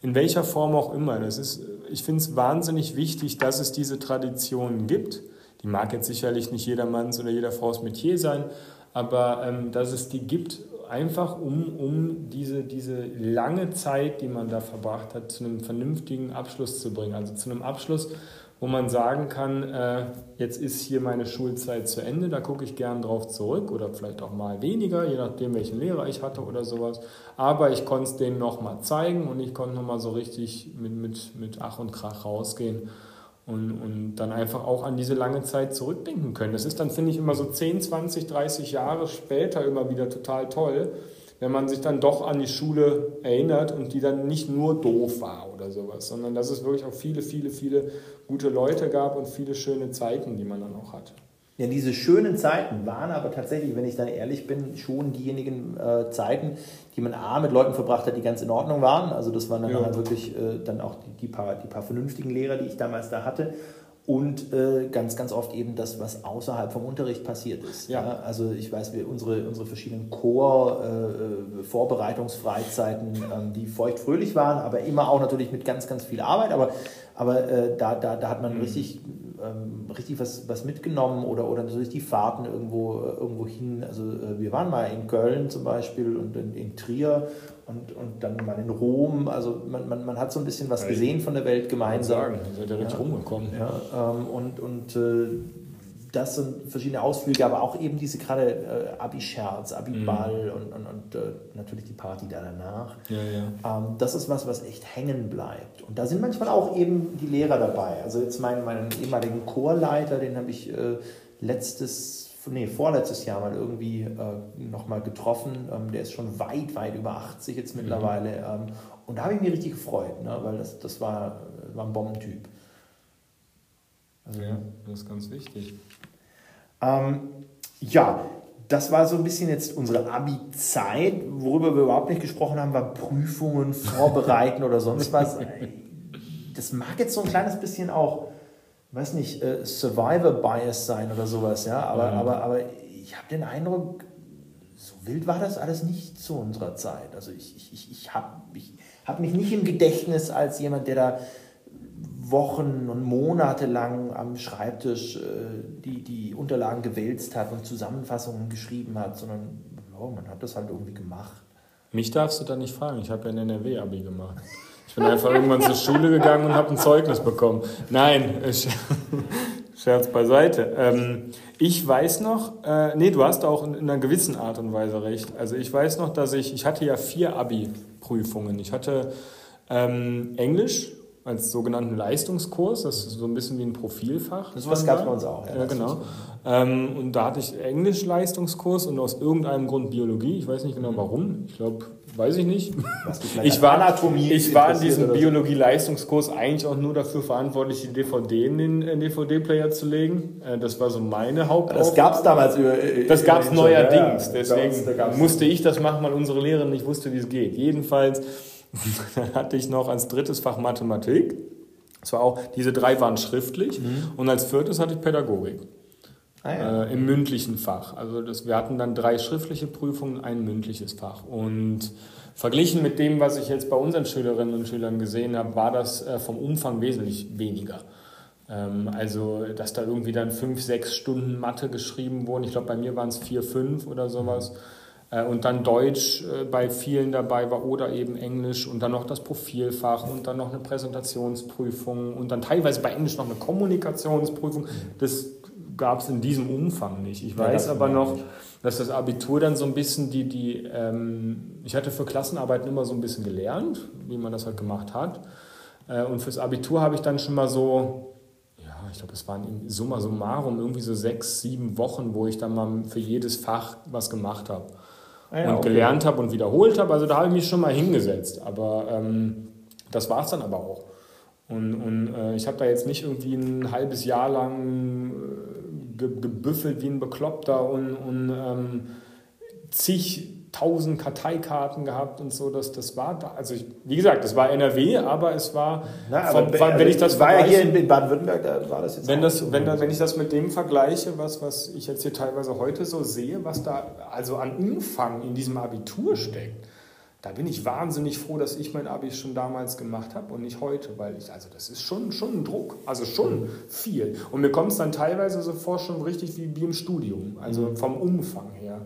in welcher Form auch immer, das ist, ich finde es wahnsinnig wichtig, dass es diese Traditionen gibt. Die mag jetzt sicherlich nicht jedermanns oder jeder Frau's Metier sein, aber ähm, dass es die gibt, einfach um, um diese, diese lange Zeit, die man da verbracht hat, zu einem vernünftigen Abschluss zu bringen. Also zu einem Abschluss, wo man sagen kann, äh, jetzt ist hier meine Schulzeit zu Ende, da gucke ich gern drauf zurück oder vielleicht auch mal weniger, je nachdem, welchen Lehrer ich hatte oder sowas. Aber ich konnte es denen nochmal zeigen und ich konnte nochmal so richtig mit, mit, mit Ach und Krach rausgehen und, und dann einfach auch an diese lange Zeit zurückdenken können. Das ist dann, finde ich, immer so 10, 20, 30 Jahre später immer wieder total toll, wenn man sich dann doch an die Schule erinnert und die dann nicht nur doof war oder sowas, sondern dass es wirklich auch viele, viele, viele gute Leute gab und viele schöne Zeiten, die man dann auch hatte. Ja, diese schönen Zeiten waren aber tatsächlich, wenn ich dann ehrlich bin, schon diejenigen äh, Zeiten, die man A mit Leuten verbracht hat, die ganz in Ordnung waren. Also das waren dann ja. halt wirklich äh, dann auch die, die, paar, die paar vernünftigen Lehrer, die ich damals da hatte. Und äh, ganz, ganz oft eben das, was außerhalb vom Unterricht passiert ist. Ja. ja? Also ich weiß, wir unsere, unsere verschiedenen Chor-Vorbereitungsfreizeiten, äh, ähm, die feuchtfröhlich waren, aber immer auch natürlich mit ganz, ganz viel Arbeit. Aber, aber äh, da, da, da hat man mhm. richtig ähm, richtig was, was mitgenommen oder, oder natürlich die Fahrten irgendwo, äh, irgendwo hin. Also äh, wir waren mal in Köln zum Beispiel und in, in Trier und, und dann mal in Rom. Also man, man, man hat so ein bisschen was gesehen von der Welt gemeinsam. Sagen, seid ihr richtig ja, rumgekommen. Ja, ähm, und und äh, das sind verschiedene Ausflüge, aber auch eben diese gerade äh, Abi-Scherz, Abi-Ball mhm. und, und, und äh, natürlich die Party da danach. Ja, ja. Ähm, das ist was, was echt hängen bleibt. Und da sind manchmal auch eben die Lehrer dabei. Also jetzt meinen, meinen ehemaligen Chorleiter, den habe ich äh, letztes, nee, vorletztes Jahr mal irgendwie äh, nochmal getroffen. Ähm, der ist schon weit, weit über 80 jetzt mhm. mittlerweile. Mhm. Ähm, und da habe ich mich richtig gefreut, ne? weil das, das war, war ein Bombentyp. Also, ja, das ist ganz wichtig. Ähm, ja, das war so ein bisschen jetzt unsere Abi-Zeit. Worüber wir überhaupt nicht gesprochen haben, war Prüfungen, Vorbereiten oder sonst was. Das mag jetzt so ein kleines bisschen auch, weiß nicht, äh, Survivor-Bias sein oder sowas, ja. Aber, ja. aber, aber ich habe den Eindruck, so wild war das alles nicht zu unserer Zeit. Also ich, ich, ich habe ich hab mich nicht im Gedächtnis als jemand, der da Wochen und Monate lang am Schreibtisch äh, die, die Unterlagen gewälzt hat und Zusammenfassungen geschrieben hat, sondern oh, man hat das halt irgendwie gemacht. Mich darfst du da nicht fragen, ich habe ja ein NRW-Abi gemacht. Ich bin einfach irgendwann zur Schule gegangen und habe ein Zeugnis bekommen. Nein, Scherz beiseite. Ähm, ich weiß noch, äh, nee, du hast auch in, in, einer gewissen Art und Weise recht. Also ich weiß noch, dass ich, ich hatte ja vier Abi-Prüfungen. Ich hatte ähm, Englisch, als sogenannten Leistungskurs. Das ist so ein bisschen wie ein Profilfach. Das was gab es bei uns auch. Ja, ja genau. Ähm, und da hatte ich Englisch-Leistungskurs und aus irgendeinem Grund Biologie. Ich weiß nicht genau warum. Ich glaube, weiß ich nicht. ich war, Anatomie ich war in diesem Biologie-Leistungskurs eigentlich auch nur dafür verantwortlich, die DVD in den DVD-Player zu legen. Äh, das war so meine Hauptaufgabe. Das gab es damals über. Das gab es neuerdings. Ja, Deswegen musste ich das machen, weil unsere Lehrerin nicht wusste, wie es geht. Jedenfalls dann hatte ich noch als drittes Fach Mathematik. Das war auch, diese drei waren schriftlich. Mhm. Und als viertes hatte ich Pädagogik. Ah, ja. äh, Im mündlichen Fach. Also das, wir hatten dann drei schriftliche Prüfungen, ein mündliches Fach. Und verglichen mit dem, was ich jetzt bei unseren Schülerinnen und Schülern gesehen habe, war das äh, vom Umfang wesentlich weniger. Ähm, also, dass da irgendwie dann fünf, sechs Stunden Mathe geschrieben wurden. Ich glaube, bei mir waren es vier, fünf oder sowas. Mhm und dann Deutsch äh, bei vielen dabei war oder eben Englisch und dann noch das Profilfach und dann noch eine Präsentationsprüfung und dann teilweise bei Englisch noch eine Kommunikationsprüfung. Das gab es in diesem Umfang nicht. Ich weiß aber noch, dass das Abitur dann so ein bisschen die, die ähm, ich hatte für Klassenarbeiten immer so ein bisschen gelernt, wie man das halt gemacht hat. Äh, und fürs Abitur habe ich dann schon mal so, ja, ich glaube, es waren summa summarum irgendwie so sechs, sieben Wochen, wo ich dann mal für jedes Fach was gemacht habe ja, und okay. gelernt habe und wiederholt habe. Also da habe ich mich schon mal hingesetzt. Aber ähm, das war es dann aber auch. Und, und äh, ich habe da jetzt nicht irgendwie ein halbes Jahr lang äh, ge gebüffelt wie ein Bekloppter und, und ähm, zig tausend Karteikarten gehabt und so. Das, das war da. Also ich, wie gesagt, das war NRW, aber es war, Na, aber von, wenn ich das war ja hier in Baden-Württemberg, da war das jetzt wenn das, wenn, da, wenn ich das mit dem vergleiche, was, was ich jetzt hier teilweise heute so sehe, was da also an Umfang in diesem Abitur steckt, da bin ich wahnsinnig froh, dass ich mein Abi schon damals gemacht habe und nicht heute, weil ich, also das ist schon, schon ein Druck, also schon viel. Und mir kommt es dann teilweise so vor, schon richtig wie, wie im Studium, also mhm. vom Umfang her.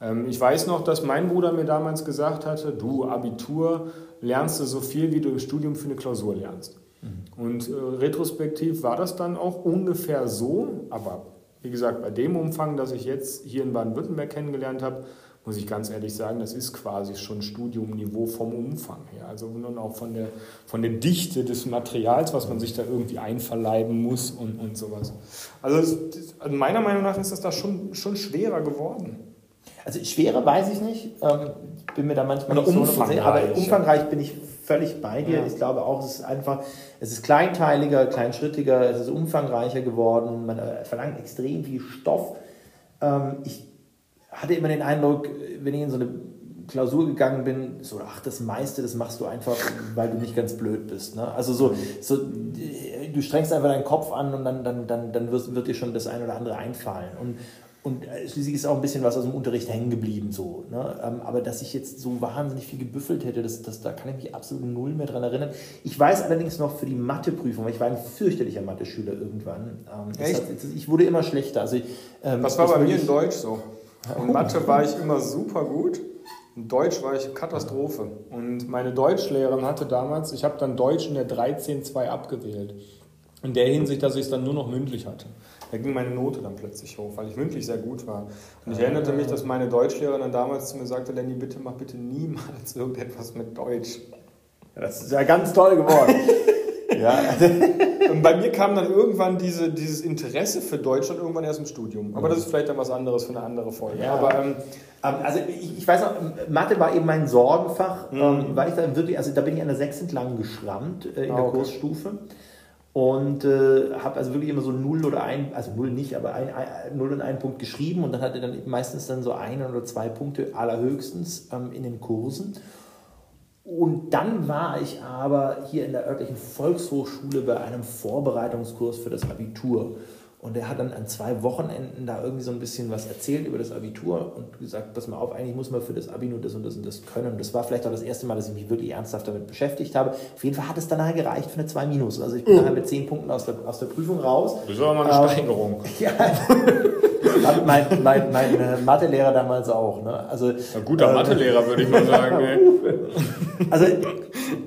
Ähm, ich weiß noch, dass mein Bruder mir damals gesagt hatte, du Abitur lernst du so viel, wie du im Studium für eine Klausur lernst. Mhm. Und äh, retrospektiv war das dann auch ungefähr so, aber wie gesagt, bei dem Umfang, das ich jetzt hier in Baden-Württemberg kennengelernt habe, muss ich ganz ehrlich sagen, das ist quasi schon Studiumniveau vom Umfang her. Also nun auch von der, von der Dichte des Materials, was man sich da irgendwie einverleiben muss und, und sowas. Also, also meiner Meinung nach ist das da schon, schon schwerer geworden. Also schwere weiß ich nicht. Ähm, bin mir da manchmal Oder nicht umfangreich, so aber umfangreich bin ich völlig bei dir. Ja. Ich glaube auch, es ist einfach, es ist kleinteiliger, kleinschrittiger, es ist umfangreicher geworden. Man äh, verlangt extrem viel Stoff. Ähm, ich hatte immer den Eindruck, wenn ich in so eine Klausur gegangen bin, so, ach, das meiste, das machst du einfach, weil du nicht ganz blöd bist. Ne? Also so, so, du strengst einfach deinen Kopf an und dann, dann, dann, dann wird, wird dir schon das ein oder andere einfallen. Und, und äh, schließlich ist auch ein bisschen was aus dem Unterricht hängen geblieben. So, ne? Ähm, aber dass ich jetzt so wahnsinnig viel gebüffelt hätte, das, das, da kann ich mich absolut null mehr dran erinnern. Ich weiß allerdings noch für die Matheprüfung, weil ich war ein fürchterlicher Mathe-Schüler irgendwann. Ähm, Echt? Hat, ich wurde immer schlechter. Also, ähm, was war bei mir in Deutsch so? In Mathe war ich immer super gut. In Deutsch war ich Katastrophe. Und meine Deutschlehrerin hatte damals, ich habe dann Deutsch in der 13.2 abgewählt. In der Hinsicht, dass ich es dann nur noch mündlich hatte. Da ging meine Note dann plötzlich hoch, weil ich mündlich sehr gut war. Und ich erinnerte mich, dass meine Deutschlehrerin dann damals zu mir sagte, Lenny, bitte mach bitte niemals irgendetwas mit Deutsch. Das ist ja ganz toll geworden. ja. Und bei mir kam dann irgendwann diese, dieses Interesse für Deutschland irgendwann erst im Studium. Aber das ist vielleicht dann was anderes für eine andere Folge. Ja. Aber, ähm, ähm also ich, ich, weiß noch, Mathe war eben mein Sorgenfach, mhm. ähm, weil ich da wirklich, also da bin ich an der 6 entlang geschrammt äh, in ah, der okay. Kursstufe und äh, habe also wirklich immer so null oder ein, also null nicht, aber ein, ein, null und einen Punkt geschrieben und dann hatte dann meistens dann so ein oder zwei Punkte allerhöchstens ähm, in den Kursen. Und dann war ich aber hier in der örtlichen Volkshochschule bei einem Vorbereitungskurs für das Abitur. Und er hat dann an zwei Wochenenden da irgendwie so ein bisschen was erzählt über das Abitur und gesagt, pass mal auf, eigentlich muss man für das Abi nur das und das und das können. Und das war vielleicht auch das erste Mal, dass ich mich wirklich ernsthaft damit beschäftigt habe. Auf jeden Fall hat es danach gereicht für eine 2 Minus. Also ich bin mhm. nachher mit 10 Punkten aus der, aus der Prüfung raus. Das ist aber mal eine ähm, Steigerung. Ja. mein, mein, mein äh, Mathelehrer damals auch. Ne? Also, Ein guter äh, Mathelehrer, würde ich mal sagen. also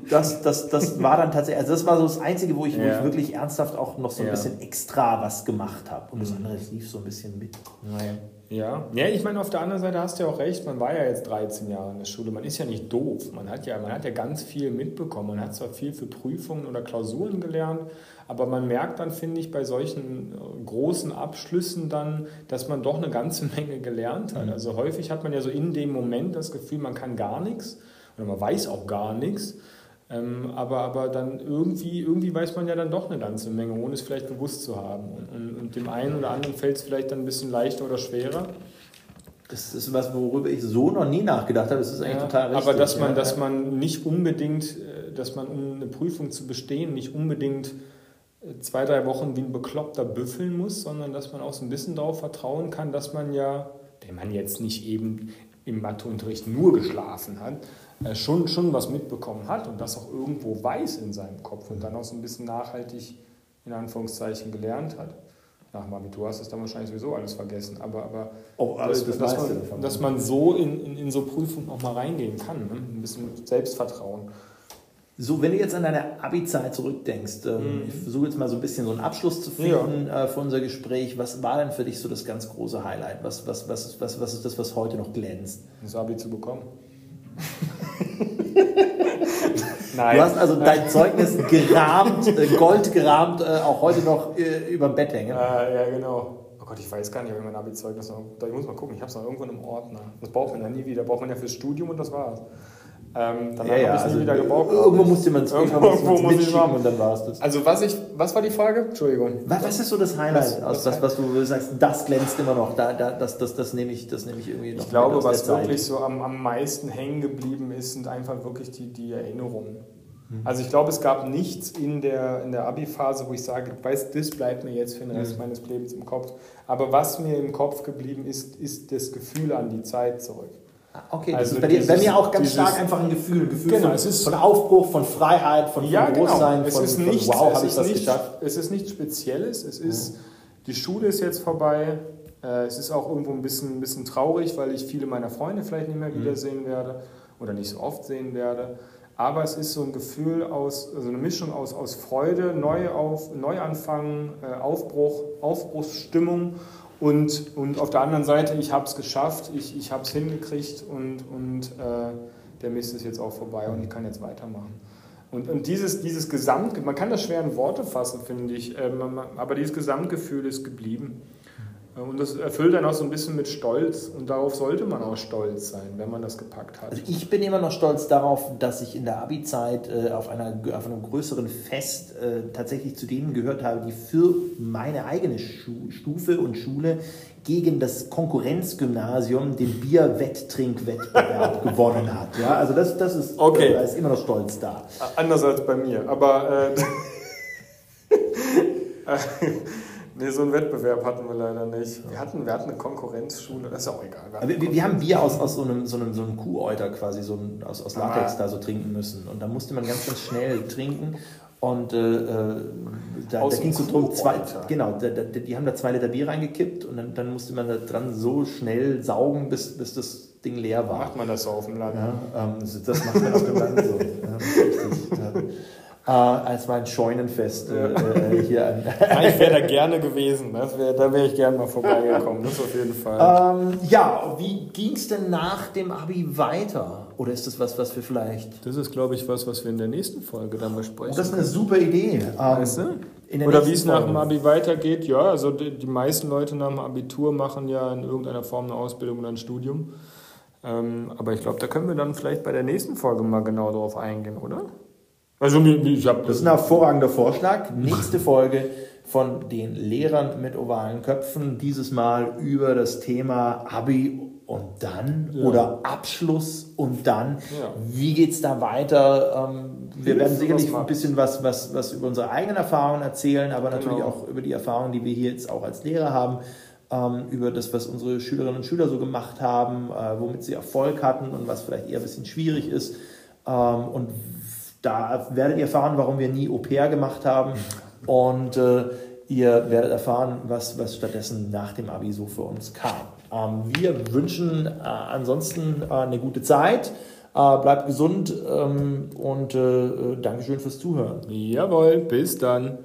das, das, das war dann tatsächlich, also das war so das Einzige, wo ich, ja. wo ich wirklich ernsthaft auch noch so ein ja. bisschen extra was gemacht habe. Und das andere lief so ein bisschen mit. Naja. Ja, ja ich meine, auf der anderen Seite hast du ja auch recht, man war ja jetzt 13 Jahre in der Schule, man ist ja nicht doof, man hat ja, man hat ja ganz viel mitbekommen, man hat zwar viel für Prüfungen oder Klausuren gelernt, aber man merkt dann, finde ich, bei solchen äh, großen Abschlüssen dann, dass man doch eine ganze Menge gelernt hat. Mhm. Also häufig hat man ja so in dem Moment das Gefühl, man kann gar nichts oder man weiß auch gar nichts. Ähm, aber, aber dann irgendwie, irgendwie weiß man ja dann doch eine ganze Menge, ohne es vielleicht bewusst zu haben. Und, und, und dem einen oder anderen fällt es vielleicht dann ein bisschen leichter oder schwerer. Das ist was, worüber ich so noch nie nachgedacht habe. Das ist eigentlich ja, total richtig. Aber dass man, ja. dass man nicht unbedingt, äh, dass man, um eine Prüfung zu bestehen, nicht unbedingt äh, zwei, drei Wochen wie ein Bekloppter büffeln muss, sondern dass man auch so ein bisschen darauf vertrauen kann, dass man ja, wenn man jetzt nicht eben im Matheunterricht nur geschlafen hat, schon, schon was mitbekommen hat und das auch irgendwo weiß in seinem Kopf und dann auch so ein bisschen nachhaltig in Anführungszeichen gelernt hat. Nach dem Abitur hast du es dann wahrscheinlich sowieso alles vergessen, aber, aber oh, alles dass, dass, man, dass man so in, in, in so Prüfungen noch mal reingehen kann, ne? ein bisschen Selbstvertrauen. So, wenn du jetzt an deine Abi-Zeit zurückdenkst, ähm, mhm. ich versuche jetzt mal so ein bisschen so einen Abschluss zu finden ja. äh, für unser Gespräch. Was war denn für dich so das ganz große Highlight? Was, was, was, was, was ist das, was heute noch glänzt? Das Abi zu bekommen. Nein. Du hast also dein Zeugnis gerahmt, äh, goldgerahmt, äh, auch heute noch äh, über dem Bett hängen. Äh, ja, genau. Oh Gott, ich weiß gar nicht, ob ich mein Abi-Zeugnis noch. Ich muss mal gucken, ich habe es noch irgendwo im Ordner. Das braucht man ja nie wieder. Braucht man ja fürs Studium und das war's. Ähm, dann ja, ja, ich also wieder gebraucht. Irgendwo musste man es irgendwo muss machen und dann war es das. Also was ich, was war die Frage? Entschuldigung. Was, was ist so das Highlight, was, was, was, du sagst, das glänzt immer noch, da, da, das, das, das, nehme ich, das nehme ich irgendwie noch. Ich glaube, was wirklich so am, am meisten hängen geblieben ist, sind einfach wirklich die, die Erinnerungen. Mhm. Also ich glaube, es gab nichts in der, in der Abi-Phase, wo ich sage, weiß, das bleibt mir jetzt für den Rest mhm. meines Lebens im Kopf. Aber was mir im Kopf geblieben ist, ist das Gefühl an die Zeit zurück. Ah, okay, also das ist bei, dir, bei mir auch ganz stark einfach ein Gefühl, ein Gefühl genau, von, ist, von, Aufbruch, von Freiheit, von, ja, von genau. Großsein, genau. von, es ist nicht, von wow, habe ich das nicht, geschafft. Es ist nichts Spezielles, es ist, mhm. die Schule ist jetzt vorbei, äh, es ist auch irgendwo ein bisschen, ein bisschen traurig, weil ich viele meiner Freunde vielleicht nicht mehr mhm. wiedersehen werde oder nicht so oft sehen werde. Aber es ist so ein Gefühl aus, also eine Mischung aus, aus Freude, Neuauf, Neuanfang, äh, Aufbruch, Aufbruchsstimmung und, und auf der anderen Seite, ich habe es geschafft, ich, ich habe es hingekriegt und, und äh, der Mist ist jetzt auch vorbei und ich kann jetzt weitermachen. Und, und dieses, dieses Gesamt, man kann das schwer in Worte fassen, finde ich, äh, aber dieses Gesamtgefühl ist geblieben. Und das erfüllt dann auch so ein bisschen mit Stolz. Und darauf sollte man auch stolz sein, wenn man das gepackt hat. Also ich bin immer noch stolz darauf, dass ich in der Abi-Zeit äh, auf, einer, auf einem größeren Fest äh, tatsächlich zu denen gehört habe, die für meine eigene Schu Stufe und Schule gegen das Konkurrenzgymnasium den Bier-Wetttrinkwettbewerb gewonnen hat. Ja, also das, das ist, okay. da ist immer noch Stolz da. Anders als bei mir. Aber äh, Nee, so einen Wettbewerb hatten wir leider nicht. Wir hatten, wir hatten eine Konkurrenzschule, das ist auch egal. Wir, wir, wir, haben Bier aus, aus so einem, so einem, so einem Kuhäuter quasi, so ein, aus, aus Latex da so trinken müssen. Und da musste man ganz, ganz schnell trinken. Und äh, äh da, da ging es so drum, zwei, genau, da, da, die haben da zwei Liter Bier reingekippt und dann, dann musste man da dran so schnell saugen, bis, bis das Ding leer war. Macht man das so auf dem Land? Ja, ähm, das macht man auf dem Land so. Ja, richtig. Ja. Äh, als mein Scheunenfest äh, hier an. ich wäre da gerne gewesen. Das wär, da wäre ich gerne mal vorbeigekommen. Das auf jeden Fall. Ähm, ja, wie ging es denn nach dem Abi weiter? Oder ist das was, was wir vielleicht. Das ist, glaube ich, was, was wir in der nächsten Folge dann besprechen. Oh, das ist eine super Idee. Weißt du? Oder wie es nach dem Abi weitergeht. Ja, also die, die, meisten Leute nach dem Abitur machen ja in irgendeiner Form eine Ausbildung oder ein Studium. Ähm, aber ich glaube, da können wir dann vielleicht bei der nächsten Folge mal genau darauf eingehen, oder? Also ich habe. Das ist ein hervorragender Vorschlag. Nächste Folge von den Lehrern mit ovalen Köpfen. Dieses Mal über das Thema Abi und dann ja. oder Abschluss und dann. Ja. Wie geht es da weiter? Ähm, wir werden sicherlich ein bisschen was, was, was über unsere eigenen Erfahrungen erzählen, aber natürlich genau. auch über die Erfahrungen, die wir hier jetzt auch als Lehrer haben ähm, über das, was unsere Schülerinnen und Schüler so gemacht haben, äh, womit sie Erfolg hatten und was vielleicht eher ein bisschen schwierig ist. Ähm, und da werdet ihr erfahren, warum wir nie Au pair gemacht haben. Und äh, ihr werdet erfahren, was, was stattdessen nach dem Abi so für uns kam. Ähm, wir wünschen äh, ansonsten äh, eine gute Zeit. Äh, bleibt gesund ähm, und äh, Dankeschön fürs Zuhören. Jawohl, bis dann.